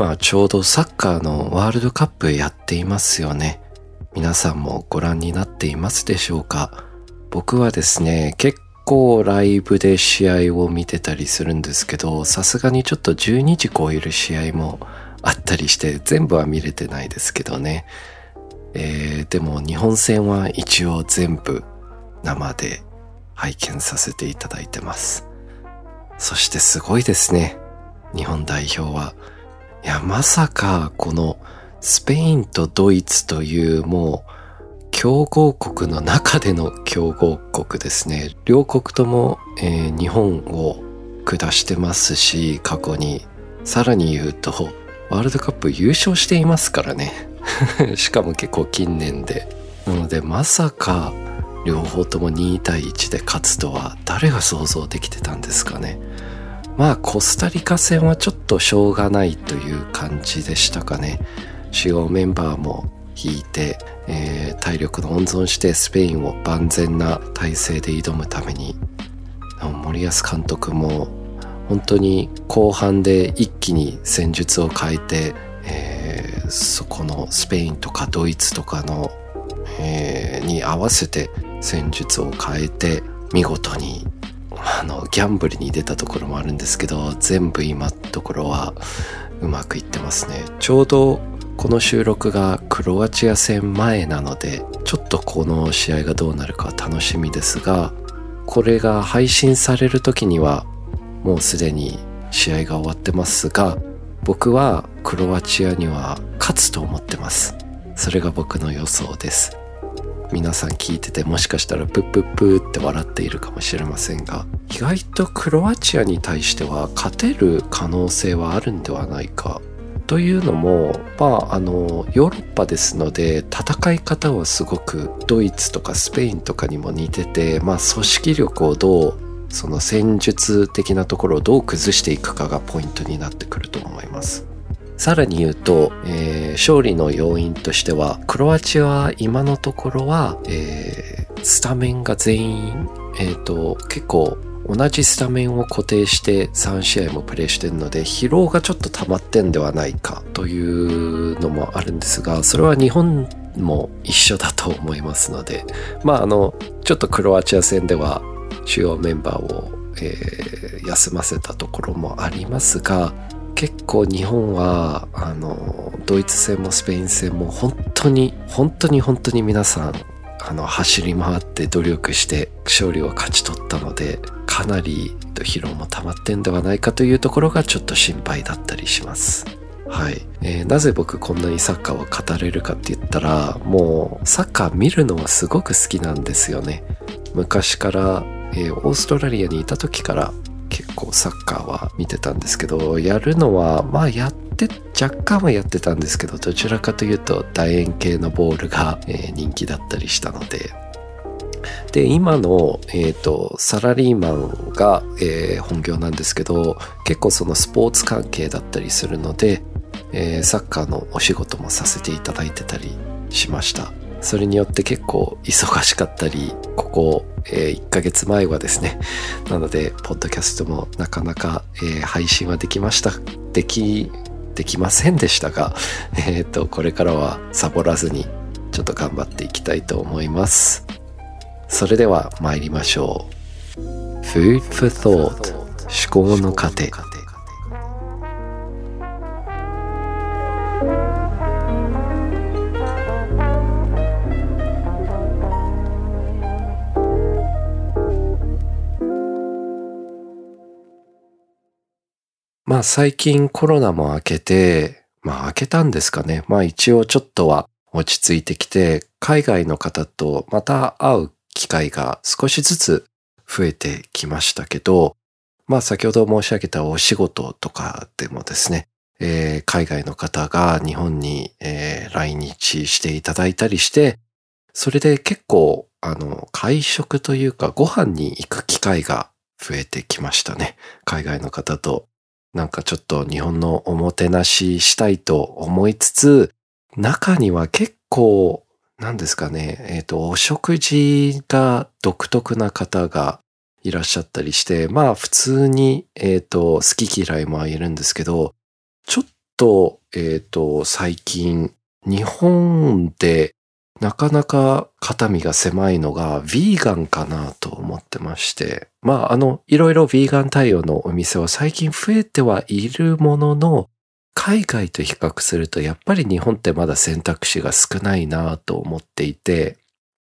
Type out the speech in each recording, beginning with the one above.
今ちょうどサッカーのワールドカップやっていますよね。皆さんもご覧になっていますでしょうか？僕はですね、結構ライブで試合を見てたりするんですけど、さすがにちょっと12時超える試合もあったりして、全部は見れてないですけどね。えー、でも日本戦は一応全部生で拝見させていただいてます。そしてすごいですね。日本代表は。や、まさか、このスペインとドイツというもう強豪国の中での強豪国ですね。両国とも、えー、日本を下してますし、過去に。さらに言うと、ワールドカップ優勝していますからね。しかも結構近年で。なのでまさか両方とも2対1で勝つとは誰が想像できてたんですかね。まあコスタリカ戦はちょっとしょうがないという感じでしたかね。主要メンバーも引いて、えー、体力の温存してスペインを万全な体制で挑むために森保監督も本当に後半で一気に戦術を変えて、えー、そこのスペインとかドイツとかの、えー、に合わせて戦術を変えて見事にあの、ギャンブルに出たところもあるんですけど、全部今のところはうまくいってますね。ちょうどこの収録がクロアチア戦前なので、ちょっとこの試合がどうなるか楽しみですが、これが配信される時にはもうすでに試合が終わってますが、僕はクロアチアには勝つと思ってます。それが僕の予想です。皆さん聞いててもしかしたらプップップーって笑っているかもしれませんが意外とクロアチアに対しては勝てる可能性はあるんではないかというのも、まあ、あの、ヨーロッパですので、戦い方はすごくドイツとかスペインとかにも似てて、まあ、組織力をどう、その戦術的なところをどう崩していくかがポイントになってくると思います。さらに言うと、えー、勝利の要因としては、クロアチアは今のところは、えー、スタメンが全員、えっ、ー、と、結構同じスタメンを固定して3試合もプレーしてるので疲労がちょっと溜まってんではないかというのもあるんですがそれは日本も一緒だと思いますのでまああのちょっとクロアチア戦では主要メンバーを、えー、休ませたところもありますが結構日本は、あの、ドイツ戦もスペイン戦も本当に、本当に本当に皆さん、あの、走り回って努力して勝利を勝ち取ったので、かなり疲労も溜まってんではないかというところがちょっと心配だったりします。はい、えー、なぜ僕こんなにサッカーを語れるかって言ったら、もうサッカー見るのはすごく好きなんですよね。昔から、えー、オーストラリアにいた時から結構サッカーは見てたんですけど、やるのは、まあやって、若干はやってたんですけど、どちらかというと楕円形のボールが、え、人気だったりしたので、で、今の、えっ、ー、と、サラリーマンが、えー、本業なんですけど、結構そのスポーツ関係だったりするので、えー、サッカーのお仕事もさせていただいてたりしました。それによって結構忙しかったり、ここ、えー、1ヶ月前はですね。なので、ポッドキャストもなかなか、えー、配信はできました。でき、できませんでしたが、えっ、ー、と、これからはサボらずに、ちょっと頑張っていきたいと思います。それでは参りましょう。Food for Thought 思考の糧。まあ最近コロナも明けて、まあ明けたんですかね。まあ一応ちょっとは落ち着いてきて、海外の方とまた会う機会が少しずつ増えてきましたけど、まあ先ほど申し上げたお仕事とかでもですね、えー、海外の方が日本に、えー、来日していただいたりして、それで結構、あの、会食というかご飯に行く機会が増えてきましたね。海外の方と。なんかちょっと日本のおもてなししたいと思いつつ、中には結構、何ですかね、えっ、ー、と、お食事が独特な方がいらっしゃったりして、まあ普通に、えっ、ー、と、好き嫌いもいるんですけど、ちょっと、えっ、ー、と、最近、日本でなかなか肩身が狭いのが、ヴィーガンかなと思ってまして。まあ、あの、いろいろヴィーガン対応のお店は最近増えてはいるものの、海外と比較するとやっぱり日本ってまだ選択肢が少ないなと思っていて、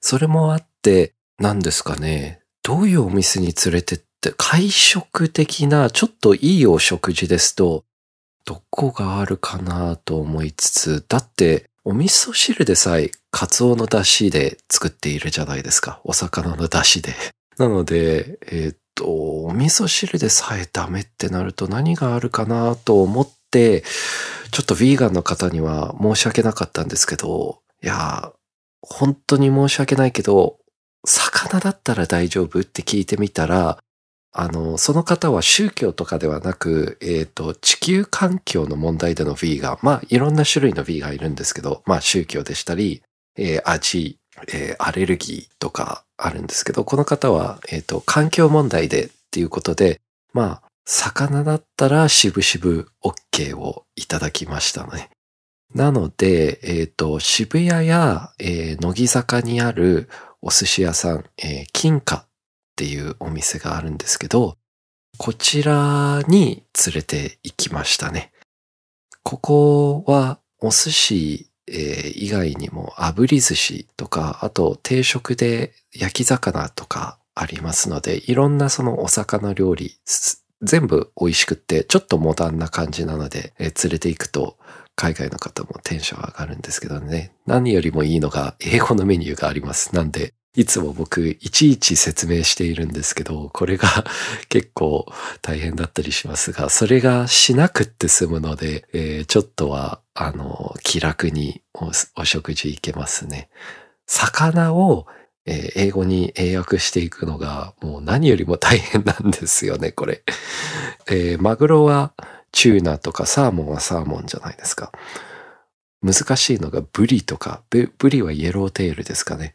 それもあって、何ですかね、どういうお店に連れてって、会食的なちょっといいお食事ですと、どこがあるかなと思いつつ、だってお味噌汁でさえ、カツオの出汁で作っているじゃないですか。お魚の出汁で。なので、えー、っと、お味噌汁でさえダメってなると何があるかなと思って、ちょっとヴィーガンの方には申し訳なかったんですけど、いや、本当に申し訳ないけど、魚だったら大丈夫って聞いてみたら、あの、その方は宗教とかではなく、えっ、ー、と、地球環境の問題でのヴィーガン。まあ、いろんな種類のヴィーガンいるんですけど、まあ、宗教でしたり、えー、味、えー、アレルギーとかあるんですけど、この方は、えっ、と、環境問題でっていうことで、まあ、魚だったら渋々 OK をいただきましたね。なので、えっ、と、渋谷や、え乃木坂にあるお寿司屋さん、え金貨っていうお店があるんですけど、こちらに連れて行きましたね。ここはお寿司、えー、以外にも炙り寿司とか、あと定食で焼き魚とかありますので、いろんなそのお魚料理、全部美味しくって、ちょっとモダンな感じなので、えー、連れて行くと海外の方もテンション上がるんですけどね。何よりもいいのが英語のメニューがあります。なんで、いつも僕、いちいち説明しているんですけど、これが 結構大変だったりしますが、それがしなくって済むので、えー、ちょっとは、あの、気楽にお食事行けますね。魚を、えー、英語に英訳していくのが、もう何よりも大変なんですよね、これ。えー、マグロは tuna とかサーモンは salmon じゃないですか。難しいのがブリとか、ブリは yellowtail ですかね。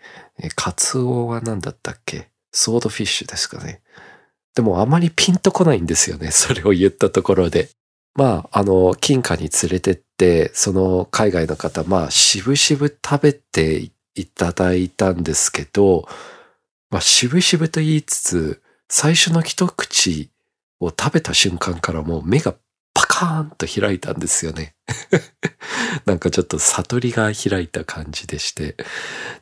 カツオは何だったっけ？ swordfish ですかね。でもあまりピンとこないんですよね。それを言ったところで。まあ、あの、金貨に連れてって、その海外の方、まあ、しぶしぶ食べていただいたんですけど、まあ、しぶしぶと言いつつ、最初の一口を食べた瞬間からもう目がーンと開いたんですよね。なんかちょっと悟りが開いた感じでして。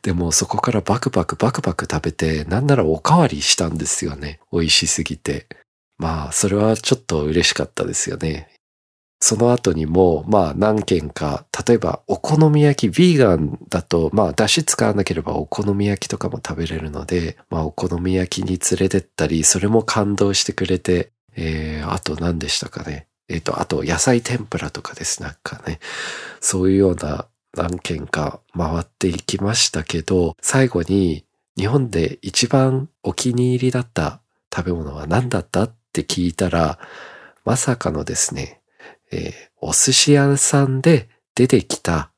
でもそこからバクバクバクバク食べて、なんならおかわりしたんですよね。美味しすぎて。まあ、それはちょっと嬉しかったですよね。その後にも、まあ何軒か、例えばお好み焼き、ヴィーガンだと、まあ出汁使わなければお好み焼きとかも食べれるので、まあお好み焼きに連れてったり、それも感動してくれて、えー、あと何でしたかね。えっ、と、あと野菜天ぷらとかです。なんかね、そういうような何軒か回っていきましたけど、最後に日本で一番お気に入りだった食べ物は何だったって聞いたら、まさかのですね、えー、お寿司屋さんで出てきた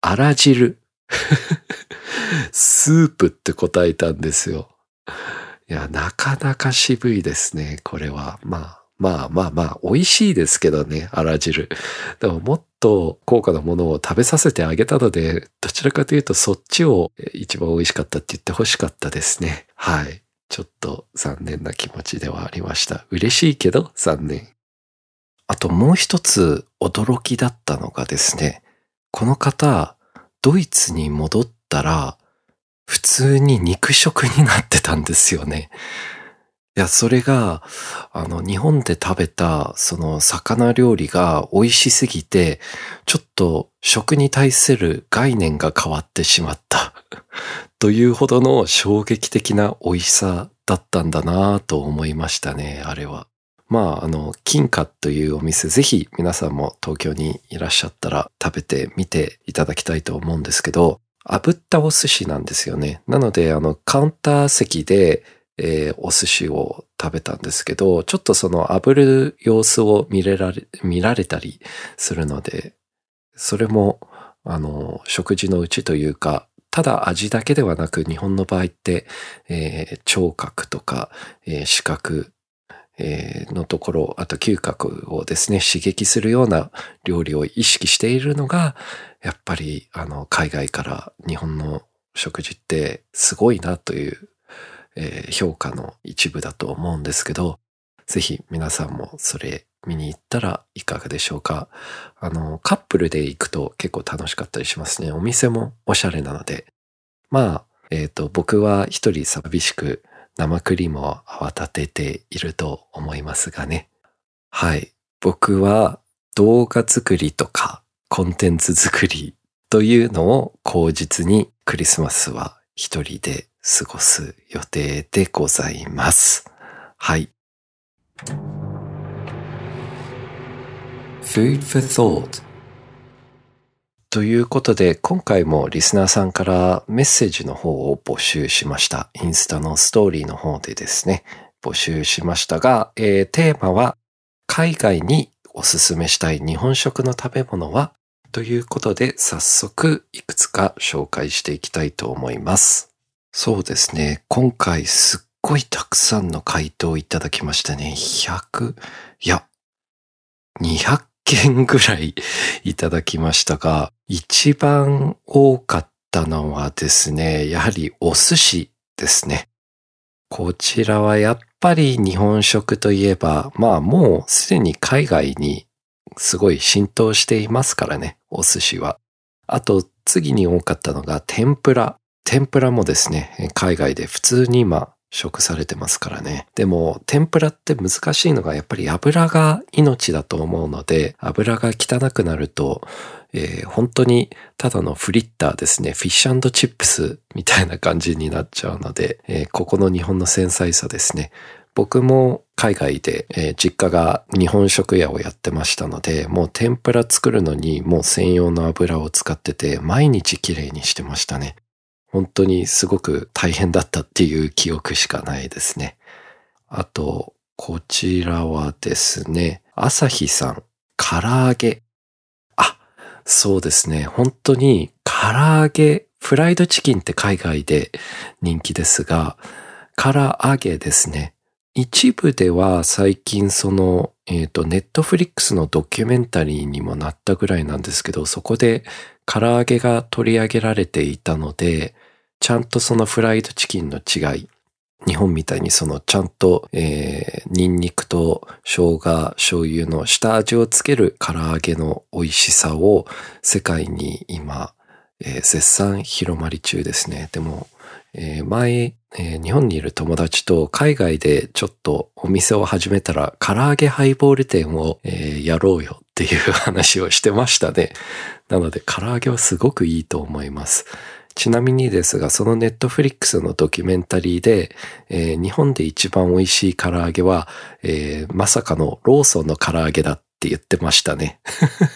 あら汁。スープって答えたんですよ。いや、なかなか渋いですね、これは。まあ、まあまあまあ、美味しいですけどね、あら汁。でももっと高価なものを食べさせてあげたので、どちらかというとそっちを一番美味しかったって言って欲しかったですね。はい。ちょっと残念な気持ちではありました。嬉しいけど残念。あともう一つ驚きだったのがですね、この方、ドイツに戻ったら、普通に肉食になってたんですよね。や、それが、あの、日本で食べた、その、魚料理が美味しすぎて、ちょっと食に対する概念が変わってしまった というほどの衝撃的な美味しさだったんだなと思いましたね、あれは。まあ、あの、金貨というお店、ぜひ皆さんも東京にいらっしゃったら食べてみていただきたいと思うんですけど、炙ったお寿司なんですよね。なので、あの、カウンター席で、えー、お寿司を食べたんですけど、ちょっとその炙る様子を見れられ、見られたりするので、それも、あの、食事のうちというか、ただ味だけではなく、日本の場合って、えー、聴覚とか、えー、視覚、え、のところ、あと嗅覚をですね、刺激するような料理を意識しているのが、やっぱり、あの、海外から日本の食事ってすごいなというえー、評価の一部だと思うんですけど、ぜひ皆さんもそれ見に行ったらいかがでしょうか。あの、カップルで行くと結構楽しかったりしますね。お店もおしゃれなので。まあ、えっ、ー、と、僕は一人寂しく生クリームを泡立てていると思いますがね。はい。僕は動画作りとかコンテンツ作りというのを口実にクリスマスは一人で過ごす予定でございます。はい。Food for Thought ということで、今回もリスナーさんからメッセージの方を募集しました。インスタのストーリーの方でですね、募集しましたが、えー、テーマは、海外におすすめしたい日本食の食べ物は？ということで、早速いくつか紹介していきたいと思います。そうですね。今回すっごいたくさんの回答いただきましたね。100、いや、200件ぐらい いただきましたが、一番多かったのはですね、やはりお寿司ですね。こちらはやっぱり日本食といえば、まあもうすでに海外にすごい浸透していますからね、お寿司は。あと次に多かったのが天ぷら天ぷらもですね、海外で普通に今食されてますからね。でも、天ぷらって難しいのがやっぱり油が命だと思うので、油が汚くなると、えー、本当にただのフリッターですね。フィッシュチップスみたいな感じになっちゃうので、えー、ここの日本の繊細さですね。僕も海外で、えー、実家が日本食屋をやってましたので、もう天ぷら作るのにもう専用の油を使ってて、毎日綺麗にしてましたね。本当にすごく大変だったっていう記憶しかないですね。あと、こちらはですね、朝日さん、唐揚げ。あ、そうですね。本当に唐揚げ、フライドチキンって海外で人気ですが、唐揚げですね。一部では最近その、えっ、ー、と、ネットフリックスのドキュメンタリーにもなったぐらいなんですけど、そこで唐揚げが取り上げられていたので、ちゃんとそのフライドチキンの違い、日本みたいにそのちゃんと、えー、ニンニクと生姜、醤油の下味をつける唐揚げの美味しさを世界に今、えー、絶賛広まり中ですね。でも、えー、前、えー、日本にいる友達と海外でちょっとお店を始めたら唐揚げハイボール店を、えー、やろうよっていう話をしてましたね。なので唐揚げはすごくいいと思います。ちなみにですが、そのネットフリックスのドキュメンタリーで、えー、日本で一番美味しい唐揚げは、えー、まさかのローソンの唐揚げだって言ってましたね。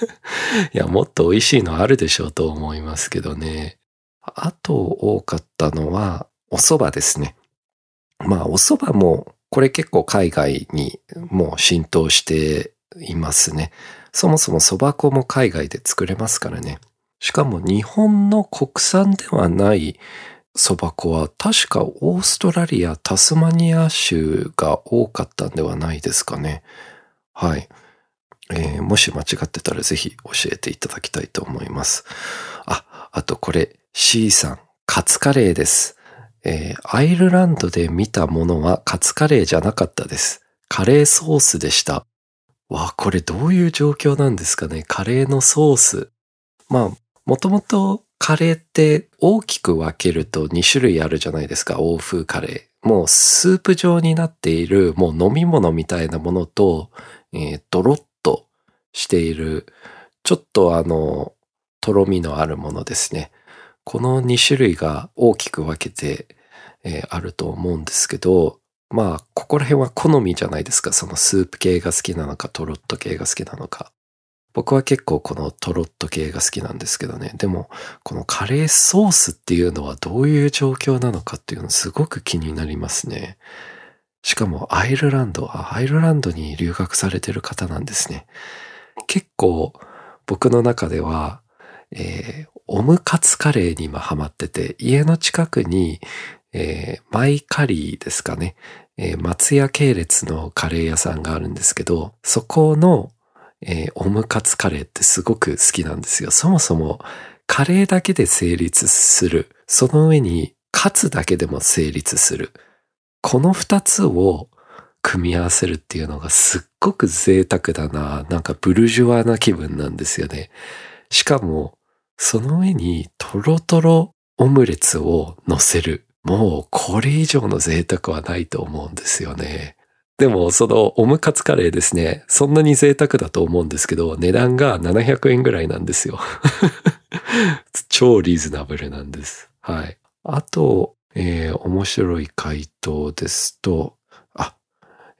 いや、もっと美味しいのあるでしょうと思いますけどね。あと多かったのは、お蕎麦ですね。まあ、お蕎麦も、これ結構海外にもう浸透していますね。そもそも蕎麦粉も海外で作れますからね。しかも日本の国産ではない蕎麦粉は確かオーストラリア、タスマニア州が多かったんではないですかね。はい。えー、もし間違ってたらぜひ教えていただきたいと思います。あ、あとこれ C さん、カツカレーです。えー、アイルランドで見たものはカツカレーじゃなかったです。カレーソースでした。わ、これどういう状況なんですかね？カレーのソース。まあ、もともとカレーって大きく分けると2種類あるじゃないですか。欧風カレー。もうスープ状になっているもう飲み物みたいなものと、えー、ドロッとしている、ちょっとあの、とろみのあるものですね。この2種類が大きく分けて、えー、あると思うんですけど、まあ、ここら辺は好みじゃないですか。そのスープ系が好きなのか、トロット系が好きなのか。僕は結構このトロット系が好きなんですけどね。でも、このカレーソースっていうのはどういう状況なのかっていうのすごく気になりますね。しかもアイルランド、アイルランドに留学されてる方なんですね。結構僕の中では、えー、オムカツカレーに今ハマってて、家の近くに、えー、マイカリーですかね、えー、松屋系列のカレー屋さんがあるんですけど、そこのえー、オムカツカレーってすごく好きなんですよ。そもそもカレーだけで成立する。その上にカツだけでも成立する。この二つを組み合わせるっていうのがすっごく贅沢だな。なんかブルジュワーな気分なんですよね。しかも、その上にトロトロオムレツを乗せる。もうこれ以上の贅沢はないと思うんですよね。でも、そのオムカツカレーですね、そんなに贅沢だと思うんですけど、値段が700円ぐらいなんですよ。超リーズナブルなんです。はい。あと、えー、面白い回答ですと、あ、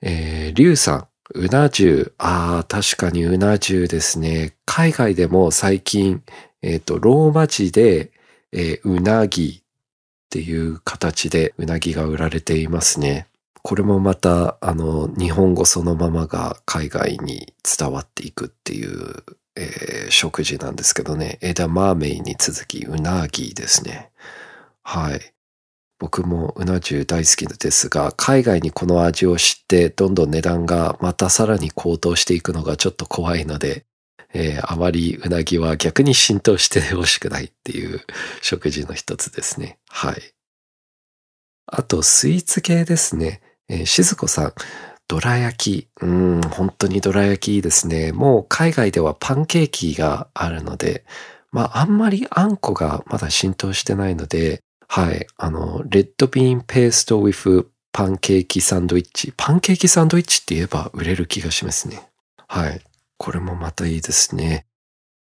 えー、リュウさん、うな重。ああ、確かにうな重ですね。海外でも最近、えっ、ー、と、ローマ字で、えー、うなぎっていう形でうなぎが売られていますね。これもまた、あの、日本語そのままが海外に伝わっていくっていう、えー、食事なんですけどね。枝豆に続き、うなぎですね。はい。僕もうな重大好きですが、海外にこの味を知って、どんどん値段がまたさらに高騰していくのがちょっと怖いので、えー、あまりうなぎは逆に浸透してほしくないっていう食事の一つですね。はい。あと、スイーツ系ですね。えー、静子さん、どら焼き。うん、本当にどら焼きいいですね。もう海外ではパンケーキがあるので、まああんまりあんこがまだ浸透してないので、はい、あの、レッドビーンペーストウィフパンケーキサンドイッチ。パンケーキサンドイッチって言えば売れる気がしますね。はい。これもまたいいですね。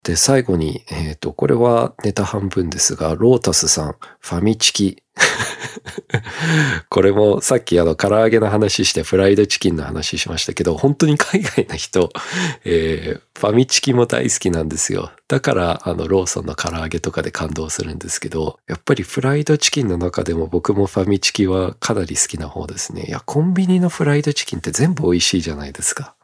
で、最後に、えっ、ー、と、これはネタ半分ですが、ロータスさん、ファミチキ。これもさっきあの唐揚げの話してフライドチキンの話しましたけど、本当に海外の人、えー、ファミチキも大好きなんですよ。だからあのローソンの唐揚げとかで感動するんですけど、やっぱりフライドチキンの中でも僕もファミチキはかなり好きな方ですね。いや、コンビニのフライドチキンって全部美味しいじゃないですか。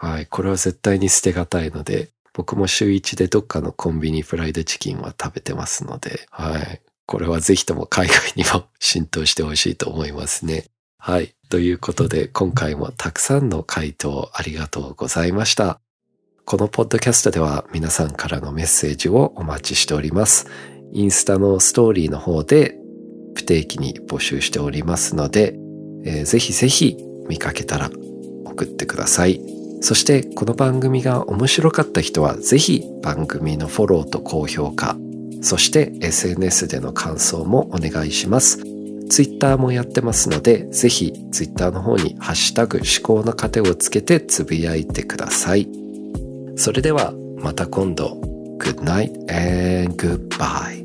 はい。これは絶対に捨てがたいので、僕も週一でどっかのコンビニフライドチキンは食べてますので、はい。これはぜひとも海外にも浸透してほしいと思いますね。はい。ということで、今回もたくさんの回答ありがとうございました。このポッドキャストでは皆さんからのメッセージをお待ちしております。インスタのストーリーの方で不定期に募集しておりますので、えー、ぜひぜひ見かけたら送ってください。そしてこの番組が面白かった人はぜひ番組のフォローと高評価そして SNS での感想もお願いします。ツイッターもやってますので、ぜひツイッターの方にハッシュタグ思考の糧をつけてつぶやいてください。それではまた今度。Good night and goodbye.